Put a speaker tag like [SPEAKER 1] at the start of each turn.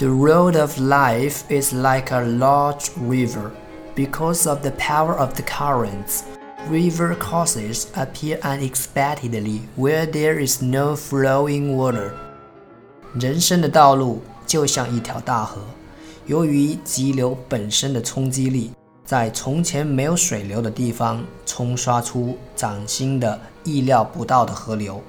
[SPEAKER 1] The road of life is like a large river. Because of the power of the currents, river courses appear unexpectedly where there is no flowing water. 人生的道路就像一条大河，由于急流本身的冲击力，在从前没有水流的地方冲刷出崭新的、意料不到的河流。